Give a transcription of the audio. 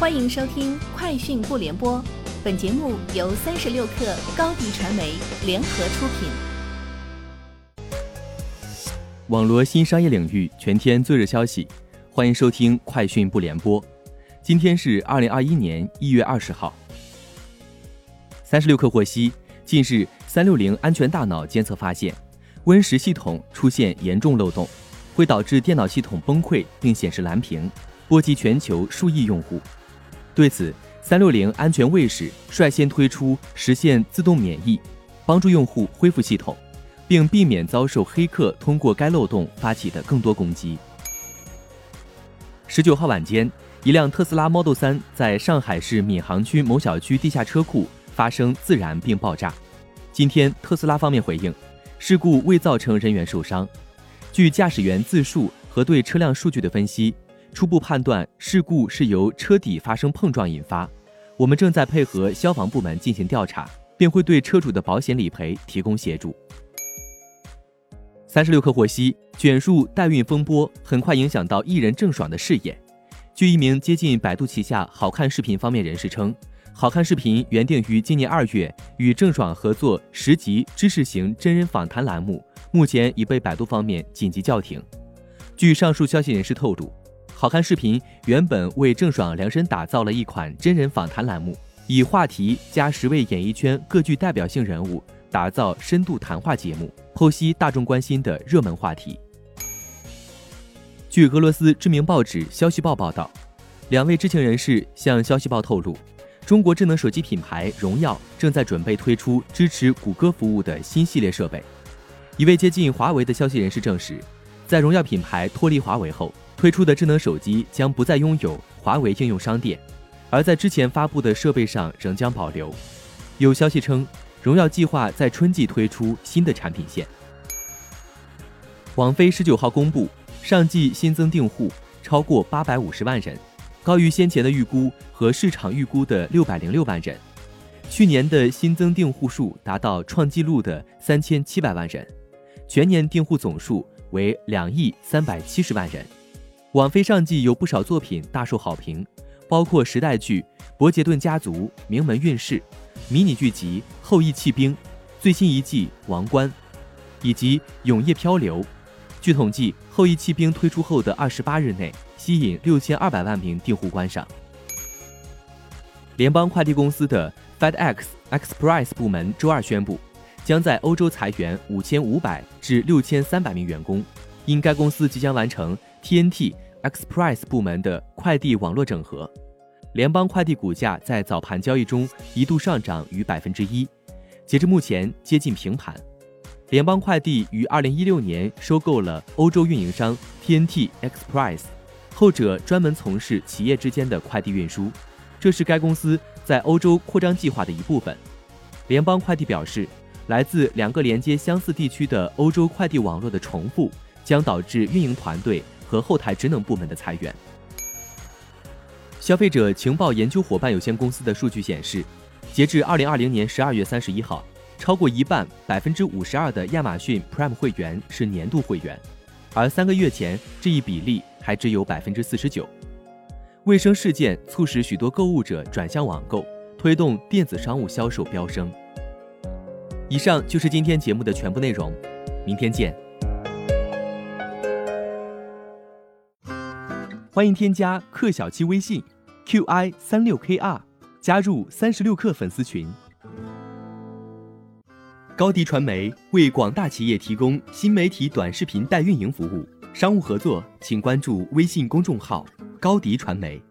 欢迎收听《快讯不联播》，本节目由三十六克高低传媒联合出品。网罗新商业领域全天最热消息，欢迎收听《快讯不联播》。今天是二零二一年一月二十号。三十六克获悉，近日三六零安全大脑监测发现，Win 十系统出现严重漏洞，会导致电脑系统崩溃并显示蓝屏，波及全球数亿用户。对此，三六零安全卫士率先推出实现自动免疫，帮助用户恢复系统，并避免遭受黑客通过该漏洞发起的更多攻击。十九号晚间，一辆特斯拉 Model 3在上海市闵行区某小区地下车库发生自燃并爆炸。今天，特斯拉方面回应，事故未造成人员受伤。据驾驶员自述和对车辆数据的分析。初步判断，事故是由车底发生碰撞引发。我们正在配合消防部门进行调查，并会对车主的保险理赔提供协助。三十六氪获悉，卷入代孕风波，很快影响到艺人郑爽的事业。据一名接近百度旗下好看视频方面人士称，好看视频原定于今年二月与郑爽合作十集知识型真人访谈栏目，目前已被百度方面紧急叫停。据上述消息人士透露。好看视频原本为郑爽量身打造了一款真人访谈栏目，以话题加十位演艺圈各具代表性人物，打造深度谈话节目，剖析大众关心的热门话题。据俄罗斯知名报纸《消息报》报道，两位知情人士向《消息报》透露，中国智能手机品牌荣耀正在准备推出支持谷歌服务的新系列设备。一位接近华为的消息人士证实，在荣耀品牌脱离华为后。推出的智能手机将不再拥有华为应用商店，而在之前发布的设备上仍将保留。有消息称，荣耀计划在春季推出新的产品线。网飞十九号公布，上季新增订户超过八百五十万人，高于先前的预估和市场预估的六百零六万人。去年的新增订户数达到创纪录的三千七百万人，全年订户总数为两亿三百七十万人。网飞上季有不少作品大受好评，包括时代剧《伯杰顿家族》《名门韵事》，迷你剧集《后羿弃兵》，最新一季《王冠》，以及《永夜漂流》。据统计，《后羿弃兵》推出后的二十八日内，吸引六千二百万名订户观赏。联邦快递公司的 FedEx Express 部门周二宣布，将在欧洲裁员五千五百至六千三百名员工，因该公司即将完成。TNT Express 部门的快递网络整合，联邦快递股价在早盘交易中一度上涨逾百分之一，截至目前接近平盘。联邦快递于二零一六年收购了欧洲运营商 TNT Express，后者专门从事企业之间的快递运输，这是该公司在欧洲扩张计划的一部分。联邦快递表示，来自两个连接相似地区的欧洲快递网络的重复将导致运营团队。和后台职能部门的裁员。消费者情报研究伙伴有限公司的数据显示，截至二零二零年十二月三十一号，超过一半百分之五十二的亚马逊 Prime 会员是年度会员，而三个月前这一比例还只有百分之四十九。卫生事件促使许多购物者转向网购，推动电子商务销售飙升。以上就是今天节目的全部内容，明天见。欢迎添加克小七微信，qi 三六 kr，加入三十六氪粉丝群。高迪传媒为广大企业提供新媒体短视频代运营服务，商务合作请关注微信公众号高迪传媒。